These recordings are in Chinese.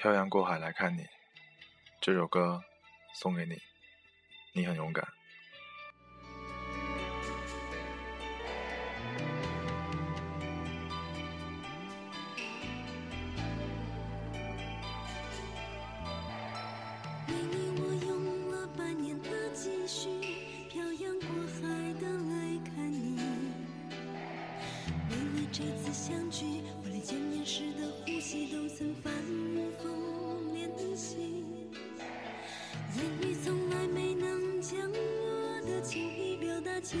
漂洋过海来看你，这首歌送给你，你很勇敢。这次相聚我连见面时的呼吸都曾反复练习言语从来没能将我的情意表达千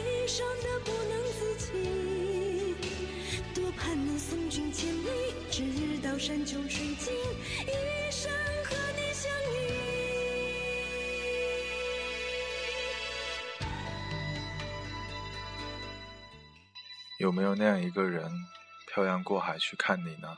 山穷水尽，一生和你相依。有没有那样一个人，漂洋过海去看你呢？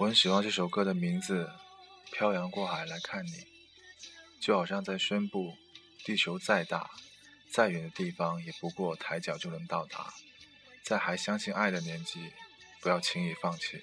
我很喜欢这首歌的名字，《漂洋过海来看你》，就好像在宣布，地球再大。再远的地方，也不过抬脚就能到达。在还相信爱的年纪，不要轻易放弃。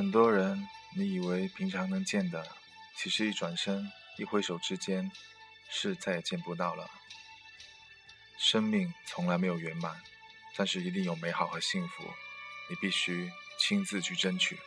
很多人，你以为平常能见的，其实一转身、一挥手之间，是再也见不到了。生命从来没有圆满，但是一定有美好和幸福，你必须亲自去争取。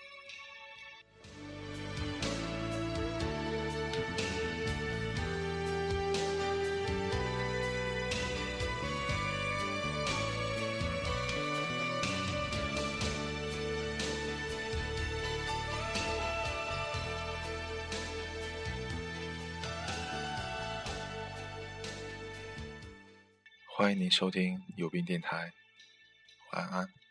欢迎您收听有病电台，晚安。